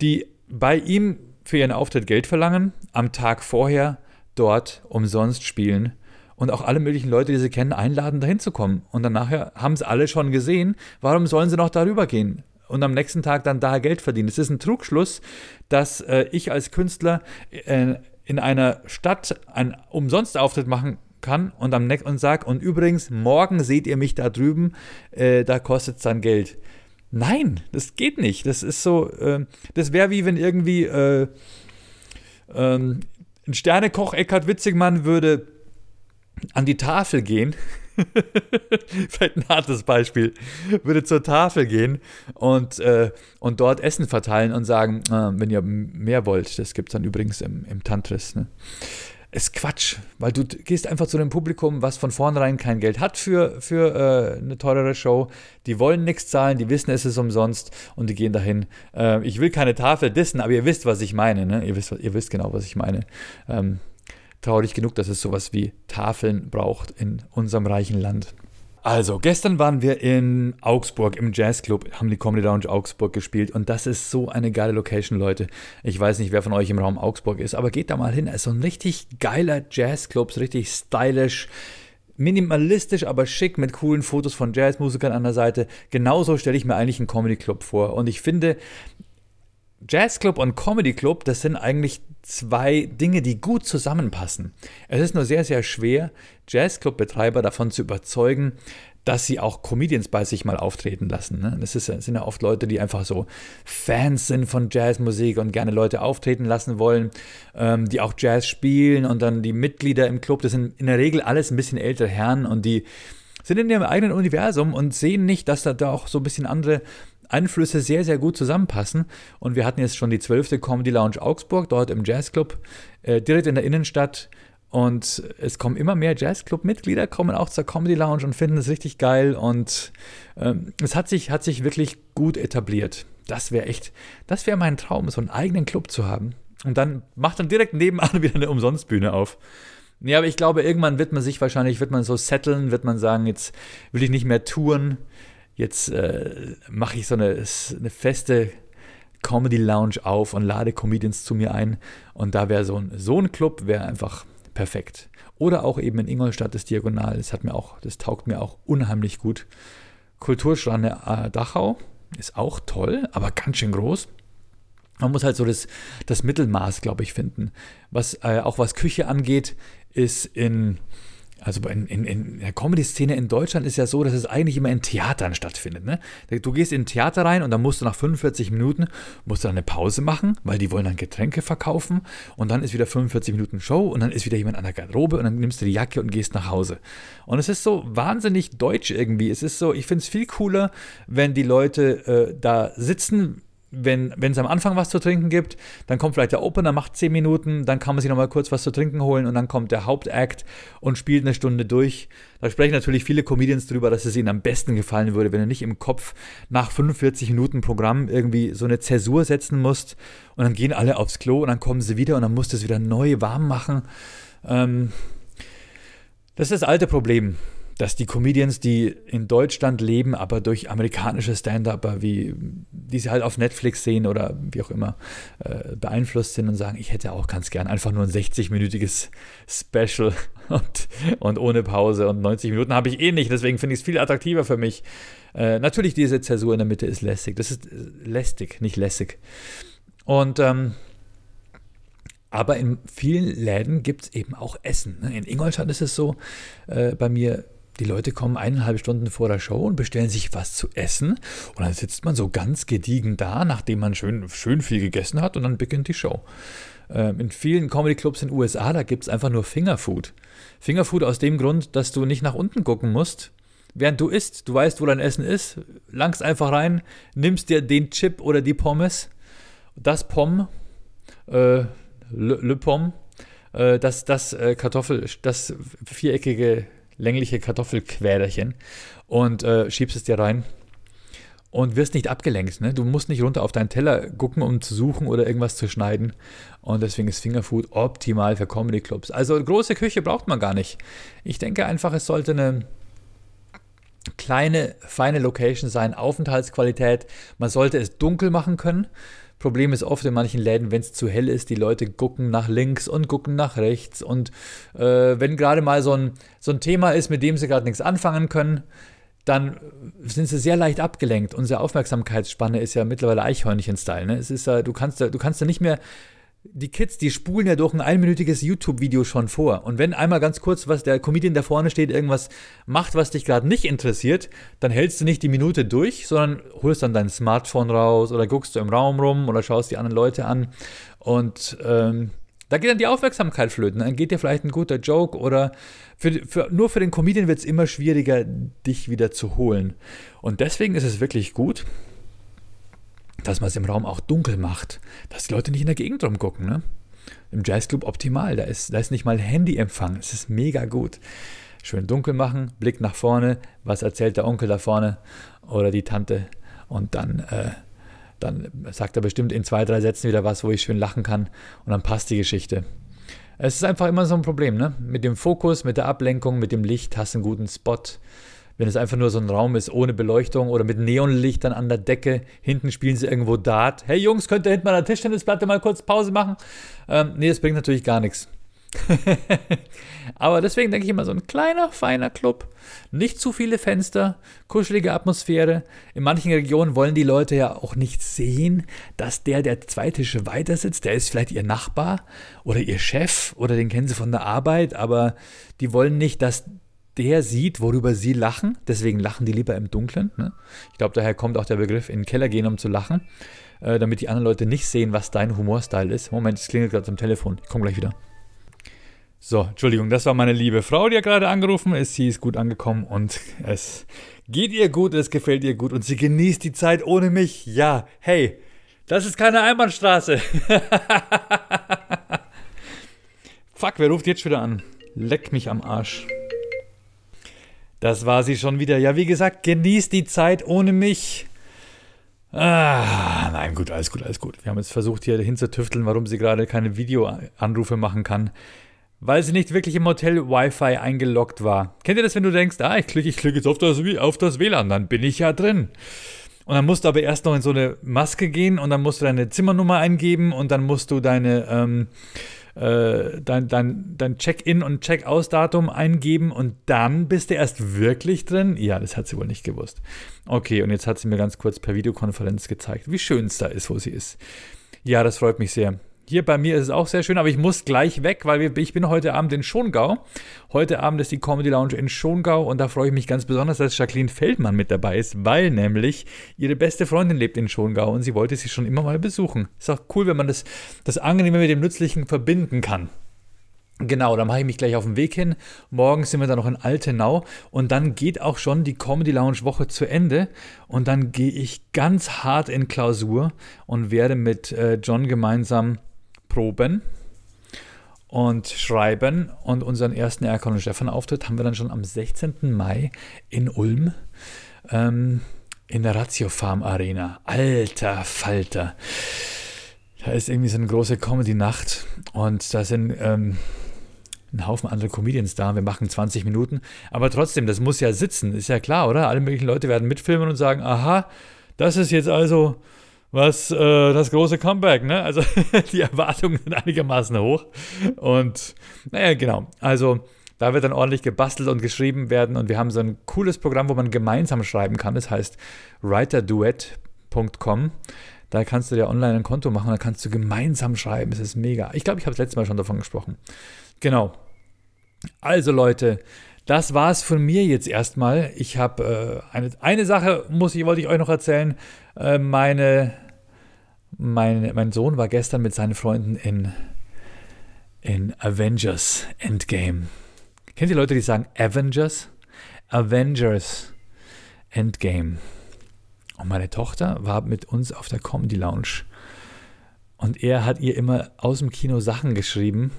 S1: die bei ihm für ihren Auftritt Geld verlangen, am Tag vorher dort umsonst spielen und auch alle möglichen Leute, die sie kennen, einladen, dahin zu kommen. Und dann nachher haben es alle schon gesehen. Warum sollen sie noch darüber gehen? Und am nächsten Tag dann da Geld verdienen. Es ist ein Trugschluss, dass äh, ich als Künstler äh, in einer Stadt einen Umsonstauftritt machen kann und am Neck und sag, und übrigens, morgen seht ihr mich da drüben, äh, da kostet es dann Geld. Nein, das geht nicht. Das ist so, äh, das wäre wie wenn irgendwie äh, ähm, ein Sternekoch Eckhard Witzigmann würde an die Tafel gehen. Vielleicht ein hartes Beispiel. Würde zur Tafel gehen und, äh, und dort Essen verteilen und sagen, äh, wenn ihr mehr wollt, das gibt es dann übrigens im, im Tantris. Ne? Ist Quatsch, weil du gehst einfach zu einem Publikum, was von vornherein kein Geld hat für, für äh, eine teurere Show. Die wollen nichts zahlen, die wissen, es ist umsonst und die gehen dahin. Äh, ich will keine Tafel dissen, aber ihr wisst, was ich meine. Ne? Ihr, wisst, ihr wisst genau, was ich meine. Ähm, traurig genug, dass es sowas wie Tafeln braucht in unserem reichen Land. Also, gestern waren wir in Augsburg im Jazzclub, haben die Comedy Lounge Augsburg gespielt und das ist so eine geile Location, Leute. Ich weiß nicht, wer von euch im Raum Augsburg ist, aber geht da mal hin. Es ist so ein richtig geiler Jazzclub, so richtig stylisch, minimalistisch, aber schick mit coolen Fotos von Jazzmusikern an der Seite. Genauso stelle ich mir eigentlich einen Comedy Club vor und ich finde, Jazzclub und Comedy Club, das sind eigentlich zwei Dinge, die gut zusammenpassen. Es ist nur sehr, sehr schwer, Jazzclub-Betreiber davon zu überzeugen, dass sie auch Comedians bei sich mal auftreten lassen. Ne? Das, ist, das sind ja oft Leute, die einfach so Fans sind von Jazzmusik und gerne Leute auftreten lassen wollen, ähm, die auch Jazz spielen und dann die Mitglieder im Club, das sind in der Regel alles ein bisschen ältere Herren und die sind in ihrem eigenen Universum und sehen nicht, dass da, da auch so ein bisschen andere Einflüsse sehr, sehr gut zusammenpassen. Und wir hatten jetzt schon die 12. Comedy Lounge Augsburg, dort im Jazzclub, äh, direkt in der Innenstadt. Und es kommen immer mehr Jazzclub-Mitglieder, kommen auch zur Comedy Lounge und finden es richtig geil. Und ähm, es hat sich, hat sich wirklich gut etabliert. Das wäre echt, das wäre mein Traum, so einen eigenen Club zu haben. Und dann macht dann direkt nebenan wieder eine Umsonstbühne auf. Ja, aber ich glaube, irgendwann wird man sich wahrscheinlich, wird man so setteln, wird man sagen, jetzt will ich nicht mehr touren, jetzt äh, mache ich so eine, eine feste Comedy Lounge auf und lade Comedians zu mir ein. Und da wäre so ein, so ein Club wäre einfach perfekt. Oder auch eben in Ingolstadt das Diagonal. Das hat mir auch, das taugt mir auch unheimlich gut. Kulturstrande äh, Dachau ist auch toll, aber ganz schön groß. Man muss halt so das, das Mittelmaß, glaube ich, finden. Was äh, auch was Küche angeht, ist in also in, in, in der Comedy-Szene in Deutschland ist ja so, dass es eigentlich immer in Theatern stattfindet. Ne? Du gehst in ein Theater rein und dann musst du nach 45 Minuten musst du eine Pause machen, weil die wollen dann Getränke verkaufen und dann ist wieder 45 Minuten Show und dann ist wieder jemand an der Garderobe und dann nimmst du die Jacke und gehst nach Hause. Und es ist so wahnsinnig deutsch irgendwie. Es ist so, ich finde es viel cooler, wenn die Leute äh, da sitzen, wenn es am Anfang was zu trinken gibt, dann kommt vielleicht der Opener, macht 10 Minuten, dann kann man sich nochmal kurz was zu trinken holen und dann kommt der Hauptakt und spielt eine Stunde durch. Da sprechen natürlich viele Comedians drüber, dass es ihnen am besten gefallen würde, wenn du nicht im Kopf nach 45 Minuten Programm irgendwie so eine Zäsur setzen musst und dann gehen alle aufs Klo und dann kommen sie wieder und dann musst du es wieder neu warm machen. Ähm, das ist das alte Problem dass die Comedians, die in Deutschland leben, aber durch amerikanische Stand-Upper, wie die sie halt auf Netflix sehen oder wie auch immer, äh, beeinflusst sind und sagen, ich hätte auch ganz gern einfach nur ein 60-minütiges Special und, und, ohne Pause und 90 Minuten habe ich eh nicht, deswegen finde ich es viel attraktiver für mich. Äh, natürlich, diese Zäsur in der Mitte ist lästig. Das ist äh, lästig, nicht lässig. Und ähm, aber in vielen Läden gibt es eben auch Essen. Ne? In Ingolstadt ist es so, äh, bei mir die Leute kommen eineinhalb Stunden vor der Show und bestellen sich was zu essen. Und dann sitzt man so ganz gediegen da, nachdem man schön, schön viel gegessen hat und dann beginnt die Show. Ähm, in vielen Comedy-Clubs in den USA, da gibt es einfach nur Fingerfood. Fingerfood aus dem Grund, dass du nicht nach unten gucken musst. Während du isst, du weißt, wo dein Essen ist, langst einfach rein, nimmst dir den Chip oder die Pommes, das Pom, äh, Le, Le Pom, äh, das, das äh, Kartoffel, das viereckige längliche Kartoffelquäderchen und äh, schiebst es dir rein und wirst nicht abgelenkt. Ne? Du musst nicht runter auf deinen Teller gucken, um zu suchen oder irgendwas zu schneiden. Und deswegen ist Fingerfood optimal für Comedy Clubs. Also große Küche braucht man gar nicht. Ich denke einfach, es sollte eine kleine, feine Location sein, Aufenthaltsqualität. Man sollte es dunkel machen können. Problem ist oft in manchen Läden, wenn es zu hell ist, die Leute gucken nach links und gucken nach rechts. Und äh, wenn gerade mal so ein, so ein Thema ist, mit dem sie gerade nichts anfangen können, dann sind sie sehr leicht abgelenkt. Unsere Aufmerksamkeitsspanne ist ja mittlerweile Eichhörnchen-Style. Ne? Es ist, du kannst, du kannst nicht mehr die Kids, die spulen ja durch ein einminütiges YouTube-Video schon vor. Und wenn einmal ganz kurz, was der Comedian da vorne steht, irgendwas macht, was dich gerade nicht interessiert, dann hältst du nicht die Minute durch, sondern holst dann dein Smartphone raus oder guckst du im Raum rum oder schaust die anderen Leute an. Und ähm, da geht dann die Aufmerksamkeit flöten. Dann geht dir vielleicht ein guter Joke oder für, für, nur für den Comedian wird es immer schwieriger, dich wieder zu holen. Und deswegen ist es wirklich gut, dass man es im Raum auch dunkel macht, dass die Leute nicht in der Gegend rumgucken. Ne? im Jazzclub optimal. Da ist, da ist nicht mal Handyempfang. Es ist mega gut. Schön dunkel machen, Blick nach vorne, was erzählt der Onkel da vorne oder die Tante und dann, äh, dann sagt er bestimmt in zwei, drei Sätzen wieder was, wo ich schön lachen kann und dann passt die Geschichte. Es ist einfach immer so ein Problem, ne? Mit dem Fokus, mit der Ablenkung, mit dem Licht hast du einen guten Spot. Wenn es einfach nur so ein Raum ist ohne Beleuchtung oder mit Neonlichtern an der Decke, hinten spielen sie irgendwo Dart. Hey Jungs, könnt ihr hinten mal der Tischtennisplatte mal kurz Pause machen? Ähm, nee, das bringt natürlich gar nichts. Aber deswegen denke ich immer, so ein kleiner, feiner Club, nicht zu viele Fenster, kuschelige Atmosphäre. In manchen Regionen wollen die Leute ja auch nicht sehen, dass der, der zwei Tische weiter sitzt, der ist vielleicht ihr Nachbar oder ihr Chef oder den kennen sie von der Arbeit, aber die wollen nicht, dass der sieht, worüber sie lachen. Deswegen lachen die lieber im Dunkeln. Ne? Ich glaube, daher kommt auch der Begriff in den Keller gehen, um zu lachen, äh, damit die anderen Leute nicht sehen, was dein Humorstyle ist. Moment, es klingelt gerade am Telefon. Ich komme gleich wieder. So, Entschuldigung, das war meine liebe Frau, die hat gerade angerufen ist. Sie ist gut angekommen und es geht ihr gut, es gefällt ihr gut und sie genießt die Zeit ohne mich. Ja, hey, das ist keine Einbahnstraße. Fuck, wer ruft jetzt wieder an? Leck mich am Arsch. Das war sie schon wieder. Ja, wie gesagt, genießt die Zeit ohne mich. Ah, nein, gut, alles gut, alles gut. Wir haben jetzt versucht, hier hinzutüfteln, warum sie gerade keine Videoanrufe machen kann, weil sie nicht wirklich im Hotel Wi-Fi eingeloggt war. Kennt ihr das, wenn du denkst, ah, ich klicke ich klick jetzt auf das, auf das WLAN, dann bin ich ja drin. Und dann musst du aber erst noch in so eine Maske gehen und dann musst du deine Zimmernummer eingeben und dann musst du deine, ähm, äh, dein, dein, dein Check-in und Check-aus-Datum eingeben und dann bist du erst wirklich drin? Ja, das hat sie wohl nicht gewusst. Okay, und jetzt hat sie mir ganz kurz per Videokonferenz gezeigt, wie schön es da ist, wo sie ist. Ja, das freut mich sehr. Hier bei mir ist es auch sehr schön, aber ich muss gleich weg, weil wir, ich bin heute Abend in Schongau. Heute Abend ist die Comedy Lounge in Schongau und da freue ich mich ganz besonders, dass Jacqueline Feldmann mit dabei ist, weil nämlich ihre beste Freundin lebt in Schongau und sie wollte sie schon immer mal besuchen. Ist auch cool, wenn man das, das Angenehme mit dem Nützlichen verbinden kann. Genau, da mache ich mich gleich auf den Weg hin. Morgen sind wir dann noch in Altenau und dann geht auch schon die Comedy Lounge Woche zu Ende und dann gehe ich ganz hart in Klausur und werde mit äh, John gemeinsam proben und schreiben. Und unseren ersten Erkan und Stefan Auftritt haben wir dann schon am 16. Mai in Ulm ähm, in der Ratio Farm Arena. Alter Falter. Da ist irgendwie so eine große Comedy-Nacht und da sind ähm, ein Haufen andere Comedians da. Wir machen 20 Minuten. Aber trotzdem, das muss ja sitzen, ist ja klar, oder? Alle möglichen Leute werden mitfilmen und sagen: Aha, das ist jetzt also was äh, das große Comeback, ne? Also die Erwartungen sind einigermaßen hoch. Und naja, genau. Also da wird dann ordentlich gebastelt und geschrieben werden und wir haben so ein cooles Programm, wo man gemeinsam schreiben kann. Das heißt writerduet.com. Da kannst du dir online ein Konto machen, da kannst du gemeinsam schreiben. Es ist mega. Ich glaube, ich habe das letzte Mal schon davon gesprochen. Genau. Also Leute, das war es von mir jetzt erstmal. Ich habe äh, eine, eine Sache, muss ich, wollte ich euch noch erzählen. Äh, meine mein, mein Sohn war gestern mit seinen Freunden in, in Avengers Endgame. Kennt ihr Leute, die sagen Avengers? Avengers Endgame. Und meine Tochter war mit uns auf der Comedy Lounge. Und er hat ihr immer aus dem Kino Sachen geschrieben,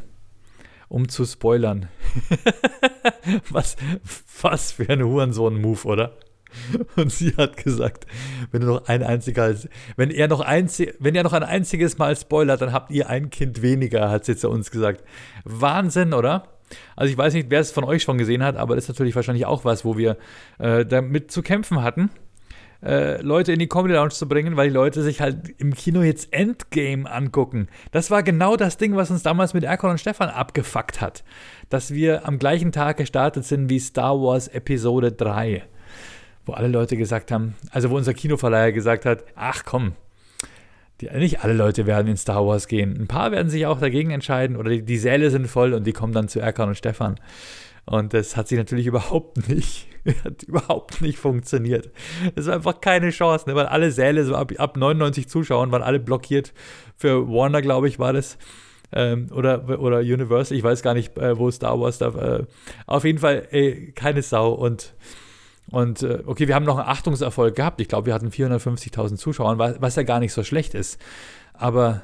S1: um zu spoilern. was, was für ein Hurensohn-Move, oder? Und sie hat gesagt, wenn du noch ein einziger, wenn er noch einzig, wenn er noch ein einziges Mal spoilert, dann habt ihr ein Kind weniger, hat sie zu uns gesagt. Wahnsinn, oder? Also ich weiß nicht, wer es von euch schon gesehen hat, aber das ist natürlich wahrscheinlich auch was, wo wir äh, damit zu kämpfen hatten. Äh, Leute in die Comedy Lounge zu bringen, weil die Leute sich halt im Kino jetzt Endgame angucken. Das war genau das Ding, was uns damals mit Erkon und Stefan abgefuckt hat. Dass wir am gleichen Tag gestartet sind wie Star Wars Episode 3 wo alle Leute gesagt haben, also wo unser Kinoverleiher gesagt hat, ach komm, die, nicht alle Leute werden in Star Wars gehen. Ein paar werden sich auch dagegen entscheiden oder die, die Säle sind voll und die kommen dann zu Erkan und Stefan. Und das hat sich natürlich überhaupt nicht, hat überhaupt nicht funktioniert. Es war einfach keine Chance, ne? weil alle Säle so ab, ab 99 Zuschauern waren alle blockiert. Für Warner, glaube ich, war das. Ähm, oder, oder Universal, ich weiß gar nicht, äh, wo Star Wars da. Äh, auf jeden Fall ey, keine Sau und und äh, okay, wir haben noch einen Achtungserfolg gehabt. Ich glaube, wir hatten 450.000 Zuschauer, was ja gar nicht so schlecht ist. Aber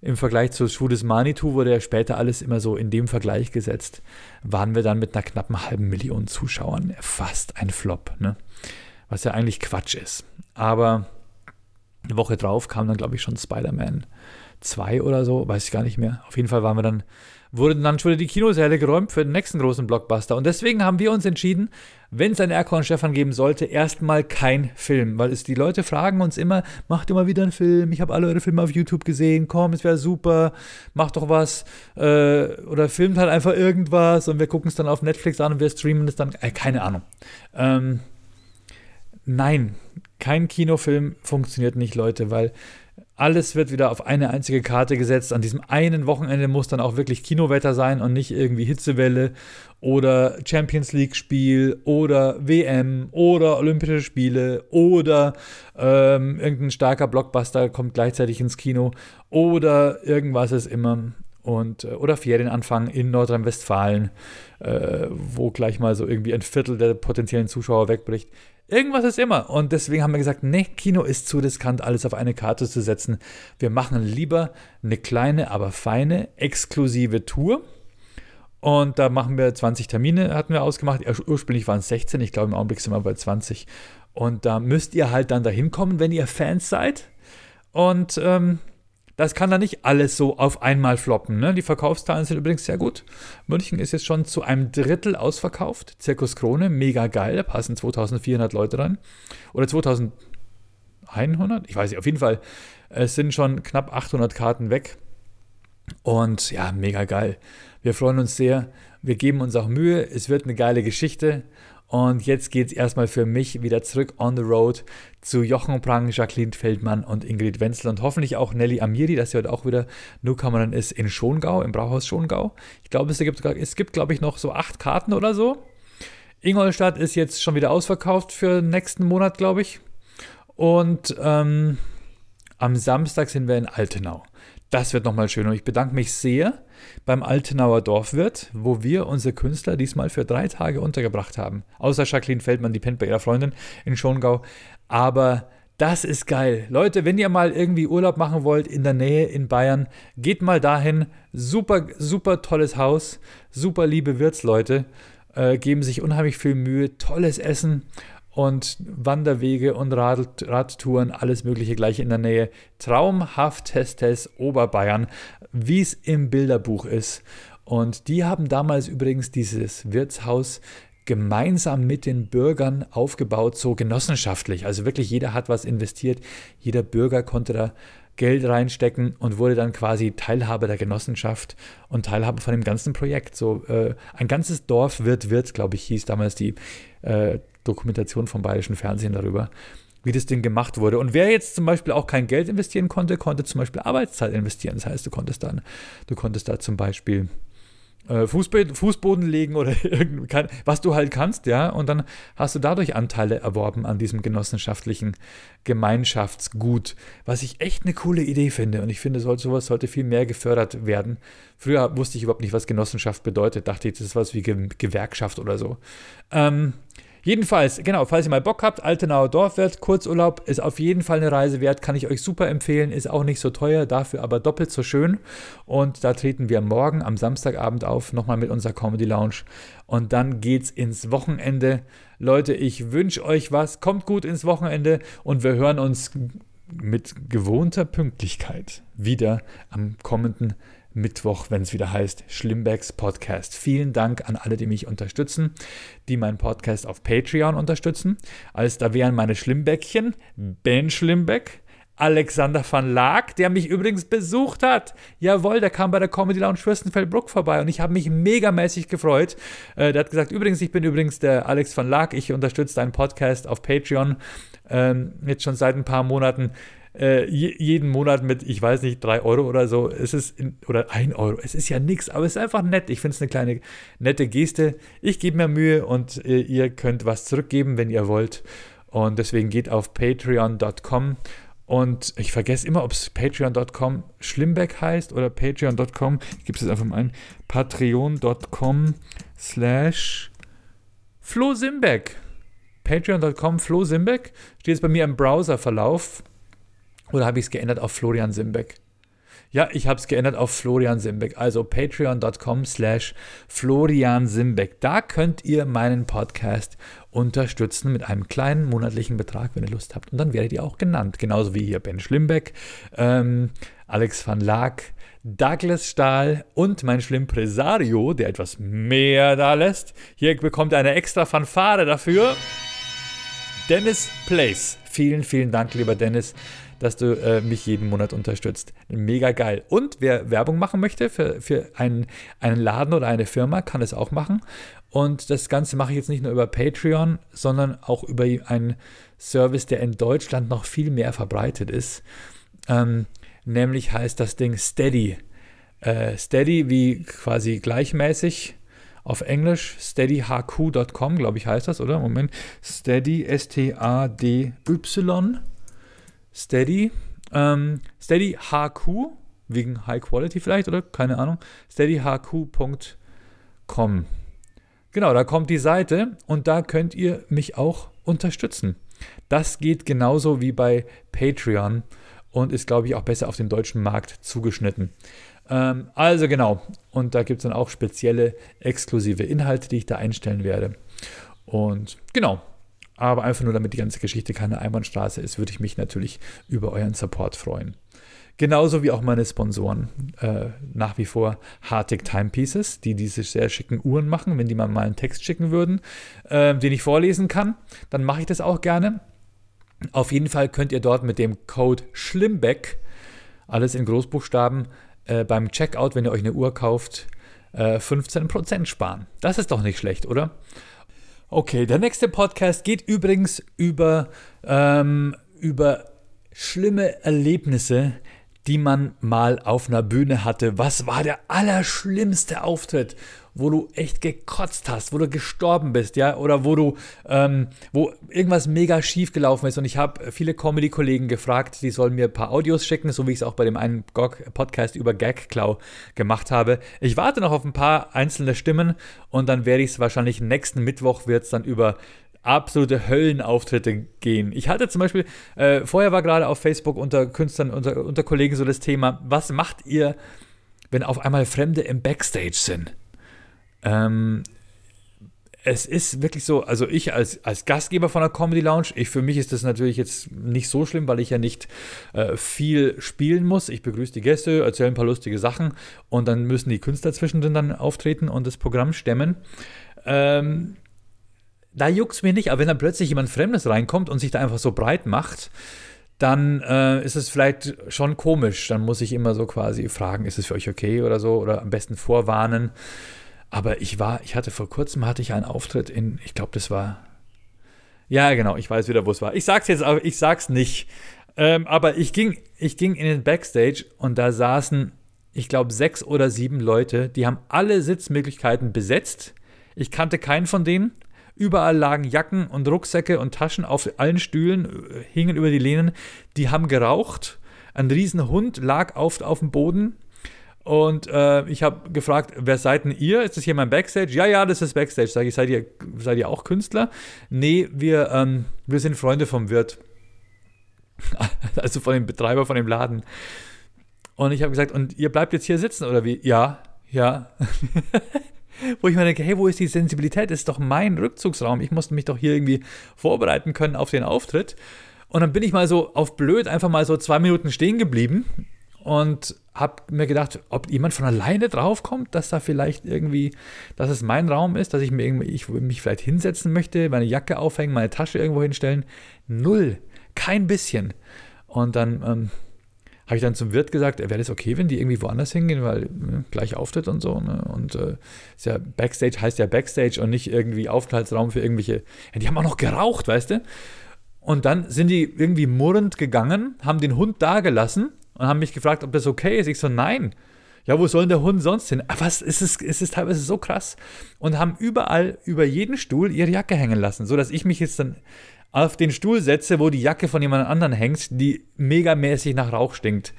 S1: im Vergleich zu Schuh des Manitou wurde ja später alles immer so in dem Vergleich gesetzt, waren wir dann mit einer knappen halben Million Zuschauern fast ein Flop, ne? was ja eigentlich Quatsch ist. Aber eine Woche drauf kam dann, glaube ich, schon Spider-Man 2 oder so, weiß ich gar nicht mehr. Auf jeden Fall waren wir dann wurden dann schon wieder die Kinosäle geräumt für den nächsten großen Blockbuster. Und deswegen haben wir uns entschieden, wenn es einen Erkorn Stefan geben sollte, erstmal kein Film. Weil es die Leute fragen uns immer, macht immer wieder einen Film, ich habe alle eure Filme auf YouTube gesehen, komm, es wäre super, macht doch was. Äh, oder filmt halt einfach irgendwas und wir gucken es dann auf Netflix an und wir streamen es dann. Äh, keine Ahnung. Ähm, nein, kein Kinofilm funktioniert nicht, Leute, weil alles wird wieder auf eine einzige Karte gesetzt. An diesem einen Wochenende muss dann auch wirklich Kinowetter sein und nicht irgendwie Hitzewelle oder Champions League-Spiel oder WM oder Olympische Spiele oder ähm, irgendein starker Blockbuster kommt gleichzeitig ins Kino oder irgendwas ist immer. Und, äh, oder Ferienanfang in Nordrhein-Westfalen, äh, wo gleich mal so irgendwie ein Viertel der potenziellen Zuschauer wegbricht. Irgendwas ist immer. Und deswegen haben wir gesagt, nee, Kino ist zu riskant, alles auf eine Karte zu setzen. Wir machen lieber eine kleine, aber feine, exklusive Tour. Und da machen wir 20 Termine, hatten wir ausgemacht. Ursprünglich waren es 16, ich glaube im Augenblick sind wir bei 20. Und da müsst ihr halt dann dahin kommen, wenn ihr Fans seid. Und ähm, das kann da nicht alles so auf einmal floppen. Ne? Die Verkaufszahlen sind übrigens sehr gut. München ist jetzt schon zu einem Drittel ausverkauft. Zirkus Krone, mega geil. Da passen 2400 Leute rein. Oder 2100? Ich weiß nicht. Auf jeden Fall, es sind schon knapp 800 Karten weg. Und ja, mega geil. Wir freuen uns sehr. Wir geben uns auch Mühe. Es wird eine geile Geschichte. Und jetzt geht es erstmal für mich wieder zurück on the road zu Jochen Prang, Jacqueline Feldmann und Ingrid Wenzel und hoffentlich auch Nelly Amiri, dass sie heute auch wieder Newcomerin ist in Schongau, im Brauhaus Schongau. Ich glaube, es gibt, es gibt glaube ich, noch so acht Karten oder so. Ingolstadt ist jetzt schon wieder ausverkauft für nächsten Monat, glaube ich. Und ähm, am Samstag sind wir in Altenau. Das wird nochmal schön. Und ich bedanke mich sehr beim Altenauer Dorfwirt, wo wir unsere Künstler diesmal für drei Tage untergebracht haben. Außer Jacqueline Feldmann, die pennt bei ihrer Freundin in Schongau. Aber das ist geil. Leute, wenn ihr mal irgendwie Urlaub machen wollt in der Nähe in Bayern, geht mal dahin. Super, super tolles Haus, super liebe Wirtsleute, äh, geben sich unheimlich viel Mühe, tolles Essen und Wanderwege und Rad Radtouren, alles Mögliche gleich in der Nähe. Traumhaftes Oberbayern, wie es im Bilderbuch ist. Und die haben damals übrigens dieses Wirtshaus gemeinsam mit den Bürgern aufgebaut, so genossenschaftlich. Also wirklich jeder hat was investiert, jeder Bürger konnte da Geld reinstecken und wurde dann quasi Teilhaber der Genossenschaft und Teilhaber von dem ganzen Projekt. So äh, ein ganzes Dorf wird, wird, glaube ich, hieß damals die äh, Dokumentation vom Bayerischen Fernsehen darüber, wie das Ding gemacht wurde. Und wer jetzt zum Beispiel auch kein Geld investieren konnte, konnte zum Beispiel Arbeitszeit investieren. Das heißt, du konntest dann, du konntest da zum Beispiel äh, Fußboden legen oder was du halt kannst, ja, und dann hast du dadurch Anteile erworben an diesem genossenschaftlichen Gemeinschaftsgut, was ich echt eine coole Idee finde und ich finde, sowas sollte viel mehr gefördert werden. Früher wusste ich überhaupt nicht, was Genossenschaft bedeutet, dachte ich, das ist was wie Gewerkschaft oder so. Ähm, Jedenfalls, genau, falls ihr mal Bock habt, Altenauer Dorfwirt, Kurzurlaub ist auf jeden Fall eine Reise wert, kann ich euch super empfehlen, ist auch nicht so teuer, dafür aber doppelt so schön. Und da treten wir morgen am Samstagabend auf, nochmal mit unserer Comedy Lounge. Und dann geht's ins Wochenende. Leute, ich wünsche euch was, kommt gut ins Wochenende und wir hören uns mit gewohnter Pünktlichkeit wieder am kommenden Mittwoch, wenn es wieder heißt Schlimmbecks Podcast. Vielen Dank an alle, die mich unterstützen, die meinen Podcast auf Patreon unterstützen. Als da wären meine Schlimmbäckchen Ben Schlimbeck, Alexander van Laak, der mich übrigens besucht hat. Jawohl, der kam bei der Comedy Lounge Fürstenfeldbruck vorbei und ich habe mich megamäßig gefreut. Äh, der hat gesagt, übrigens, ich bin übrigens der Alex van Laak, ich unterstütze deinen Podcast auf Patreon ähm, jetzt schon seit ein paar Monaten äh, jeden Monat mit, ich weiß nicht, drei Euro oder so. Es ist, in, oder ein Euro. Es ist ja nichts, aber es ist einfach nett. Ich finde es eine kleine nette Geste. Ich gebe mir Mühe und äh, ihr könnt was zurückgeben, wenn ihr wollt. Und deswegen geht auf patreon.com und ich vergesse immer, ob es patreon.com Schlimbeck heißt oder patreon.com. Ich gebe es jetzt einfach mal ein. Patreon.com slash Flo Simbeck. Patreon.com Flo Simbeck. Steht jetzt bei mir im Browserverlauf. Oder habe ich es geändert auf Florian Simbeck? Ja, ich habe es geändert auf Florian Simbeck, also patreon.com slash Florian Simbeck. Da könnt ihr meinen Podcast unterstützen mit einem kleinen monatlichen Betrag, wenn ihr Lust habt. Und dann werdet ihr auch genannt, genauso wie hier Ben Schlimbeck, ähm, Alex van Laak, Douglas Stahl und mein Schlimmpresario, der etwas mehr da lässt. Hier bekommt eine extra Fanfare dafür. Dennis Place. Vielen, vielen Dank, lieber Dennis dass du äh, mich jeden Monat unterstützt. Mega geil. Und wer Werbung machen möchte für, für einen, einen Laden oder eine Firma, kann es auch machen. Und das Ganze mache ich jetzt nicht nur über Patreon, sondern auch über einen Service, der in Deutschland noch viel mehr verbreitet ist. Ähm, nämlich heißt das Ding Steady. Äh, Steady wie quasi gleichmäßig auf Englisch, steadyhq.com, glaube ich, heißt das, oder? Moment. Steady, S-T-A-D-Y Steady. Ähm, Steady HQ, wegen High Quality vielleicht, oder? Keine Ahnung. steadyhq.com. Genau, da kommt die Seite und da könnt ihr mich auch unterstützen. Das geht genauso wie bei Patreon und ist, glaube ich, auch besser auf den deutschen Markt zugeschnitten. Ähm, also genau, und da gibt es dann auch spezielle exklusive Inhalte, die ich da einstellen werde. Und genau, aber einfach nur, damit die ganze Geschichte keine Einbahnstraße ist, würde ich mich natürlich über euren Support freuen. Genauso wie auch meine Sponsoren. Äh, nach wie vor Hartig Timepieces, die diese sehr schicken Uhren machen. Wenn die mal einen Text schicken würden, äh, den ich vorlesen kann, dann mache ich das auch gerne. Auf jeden Fall könnt ihr dort mit dem Code Schlimbeck, alles in Großbuchstaben, äh, beim Checkout, wenn ihr euch eine Uhr kauft, 15% äh, sparen. Das ist doch nicht schlecht, oder? Okay, der nächste Podcast geht übrigens über, ähm, über schlimme Erlebnisse, die man mal auf einer Bühne hatte. Was war der allerschlimmste Auftritt, wo du echt gekotzt hast, wo du gestorben bist, ja, oder wo du, ähm, wo irgendwas mega schief gelaufen ist. Und ich habe viele Comedy-Kollegen gefragt, die sollen mir ein paar Audios schicken, so wie ich es auch bei dem einen Podcast über Gagklau gemacht habe. Ich warte noch auf ein paar einzelne Stimmen und dann werde ich es wahrscheinlich nächsten Mittwoch wird es dann über absolute Höllenauftritte gehen. Ich hatte zum Beispiel, äh, vorher war gerade auf Facebook unter Künstlern, unter, unter Kollegen so das Thema, was macht ihr, wenn auf einmal Fremde im Backstage sind? Ähm, es ist wirklich so, also ich als, als Gastgeber von der Comedy Lounge, ich, für mich ist das natürlich jetzt nicht so schlimm, weil ich ja nicht äh, viel spielen muss. Ich begrüße die Gäste, erzähle ein paar lustige Sachen und dann müssen die Künstler zwischendrin dann auftreten und das Programm stemmen. Ähm, da juckt es mir nicht, aber wenn dann plötzlich jemand Fremdes reinkommt und sich da einfach so breit macht, dann äh, ist es vielleicht schon komisch. Dann muss ich immer so quasi fragen, ist es für euch okay oder so, oder am besten vorwarnen. Aber ich war, ich hatte vor kurzem hatte ich einen Auftritt in, ich glaube, das war. Ja, genau, ich weiß wieder, wo es war. Ich sag's jetzt, aber ich sag's nicht. Ähm, aber ich ging, ich ging in den Backstage und da saßen, ich glaube, sechs oder sieben Leute, die haben alle Sitzmöglichkeiten besetzt. Ich kannte keinen von denen. Überall lagen Jacken und Rucksäcke und Taschen auf allen Stühlen, äh, hingen über die Lehnen. Die haben geraucht. Ein Riesenhund lag auf, auf dem Boden. Und äh, ich habe gefragt, wer seid denn ihr? Ist das hier mein Backstage? Ja, ja, das ist Backstage. Sag ich, seid ihr, seid ihr auch Künstler? Nee, wir, ähm, wir sind Freunde vom Wirt. also von dem Betreiber von dem Laden. Und ich habe gesagt, und ihr bleibt jetzt hier sitzen oder wie? Ja, ja. wo ich mir denke, hey, wo ist die Sensibilität? Das ist doch mein Rückzugsraum. Ich musste mich doch hier irgendwie vorbereiten können auf den Auftritt. Und dann bin ich mal so auf blöd einfach mal so zwei Minuten stehen geblieben und habe mir gedacht, ob jemand von alleine draufkommt, dass da vielleicht irgendwie, dass es mein Raum ist, dass ich, mir irgendwie, ich mich vielleicht hinsetzen möchte, meine Jacke aufhängen, meine Tasche irgendwo hinstellen. Null. Kein bisschen. Und dann ähm, habe ich dann zum Wirt gesagt, wäre das okay, wenn die irgendwie woanders hingehen, weil ne, gleich Auftritt und so. Ne? Und äh, ist ja Backstage heißt ja Backstage und nicht irgendwie Aufenthaltsraum für irgendwelche. Ja, die haben auch noch geraucht, weißt du? Und dann sind die irgendwie murrend gegangen, haben den Hund da gelassen und haben mich gefragt, ob das okay ist. Ich so, nein. Ja, wo soll denn der Hund sonst hin? Aber ist es, ist es teilweise so krass. Und haben überall über jeden Stuhl ihre Jacke hängen lassen, sodass ich mich jetzt dann auf den Stuhl setze, wo die Jacke von jemand anderem hängt, die megamäßig nach Rauch stinkt.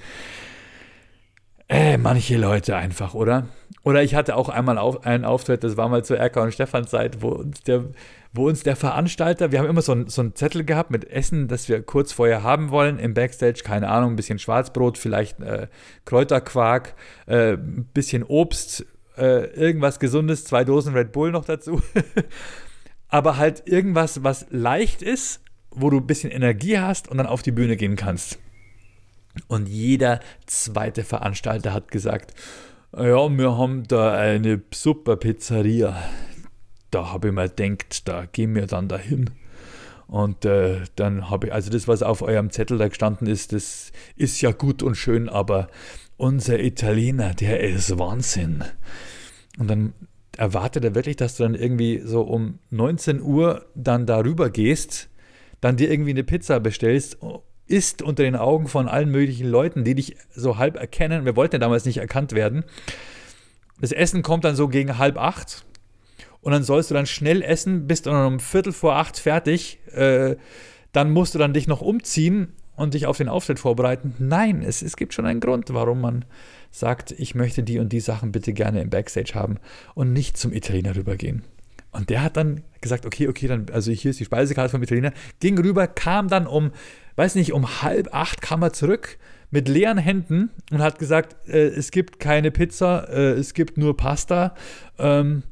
S1: Äh, manche Leute einfach, oder? Oder ich hatte auch einmal auf, einen Auftritt, das war mal zur Erka und Stefan Zeit, wo uns der, wo uns der Veranstalter, wir haben immer so, ein, so einen Zettel gehabt mit Essen, das wir kurz vorher haben wollen im Backstage, keine Ahnung, ein bisschen Schwarzbrot, vielleicht äh, Kräuterquark, äh, ein bisschen Obst, äh, irgendwas Gesundes, zwei Dosen Red Bull noch dazu. Aber halt irgendwas, was leicht ist, wo du ein bisschen Energie hast und dann auf die Bühne gehen kannst. Und jeder zweite Veranstalter hat gesagt, ja, wir haben da eine super Pizzeria. Da habe ich mir gedacht, da gehen wir dann dahin. Und äh, dann habe ich, also das, was auf eurem Zettel da gestanden ist, das ist ja gut und schön, aber unser Italiener, der ist Wahnsinn. Und dann erwartet er wirklich, dass du dann irgendwie so um 19 Uhr dann darüber gehst, dann dir irgendwie eine Pizza bestellst ist unter den Augen von allen möglichen Leuten, die dich so halb erkennen. Wir wollten ja damals nicht erkannt werden. Das Essen kommt dann so gegen halb acht und dann sollst du dann schnell essen, bist dann um Viertel vor acht fertig. Äh, dann musst du dann dich noch umziehen und dich auf den Auftritt vorbereiten. Nein, es, es gibt schon einen Grund, warum man sagt, ich möchte die und die Sachen bitte gerne im Backstage haben und nicht zum Italiener rübergehen. Und der hat dann gesagt, okay, okay, dann, also hier ist die Speisekarte vom Italiener, ging rüber, kam dann um weiß nicht, um halb acht kam er zurück mit leeren Händen und hat gesagt, äh, es gibt keine Pizza, äh, es gibt nur Pasta. Ähm,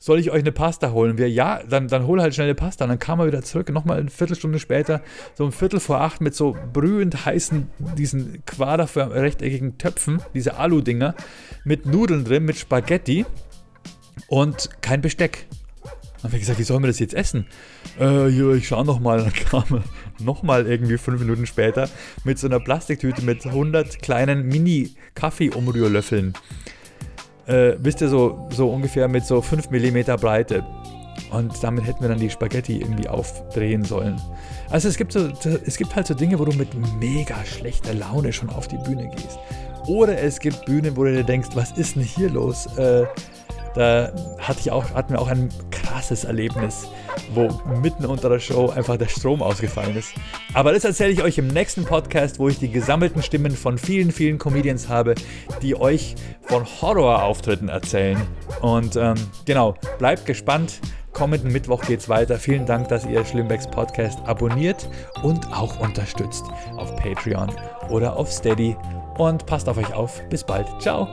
S1: soll ich euch eine Pasta holen? Wir, ja, dann, dann hol halt schnell eine Pasta. Und dann kam er wieder zurück, nochmal eine Viertelstunde später, so um Viertel vor acht mit so brühend heißen, diesen quaderförmigen, rechteckigen Töpfen, diese Alu-Dinger, mit Nudeln drin, mit Spaghetti und kein Besteck. Dann habe ich gesagt, wie sollen wir das jetzt essen? Äh, ja, ich schau nochmal. Dann kam er nochmal irgendwie fünf Minuten später mit so einer Plastiktüte mit 100 kleinen Mini-Kaffee-Umrührlöffeln. Äh, wisst ihr, so, so ungefähr mit so 5 mm Breite. Und damit hätten wir dann die Spaghetti irgendwie aufdrehen sollen. Also es gibt, so, es gibt halt so Dinge, wo du mit mega schlechter Laune schon auf die Bühne gehst. Oder es gibt Bühnen, wo du dir denkst, was ist denn hier los? Äh, da hatte ich auch, hatten wir auch ein krasses Erlebnis, wo mitten unter der Show einfach der Strom ausgefallen ist. Aber das erzähle ich euch im nächsten Podcast, wo ich die gesammelten Stimmen von vielen, vielen Comedians habe, die euch von Horrorauftritten erzählen. Und ähm, genau, bleibt gespannt. Kommenden Mittwoch geht's weiter. Vielen Dank, dass ihr Schlimmbecks Podcast abonniert und auch unterstützt auf Patreon oder auf Steady. Und passt auf euch auf. Bis bald. Ciao.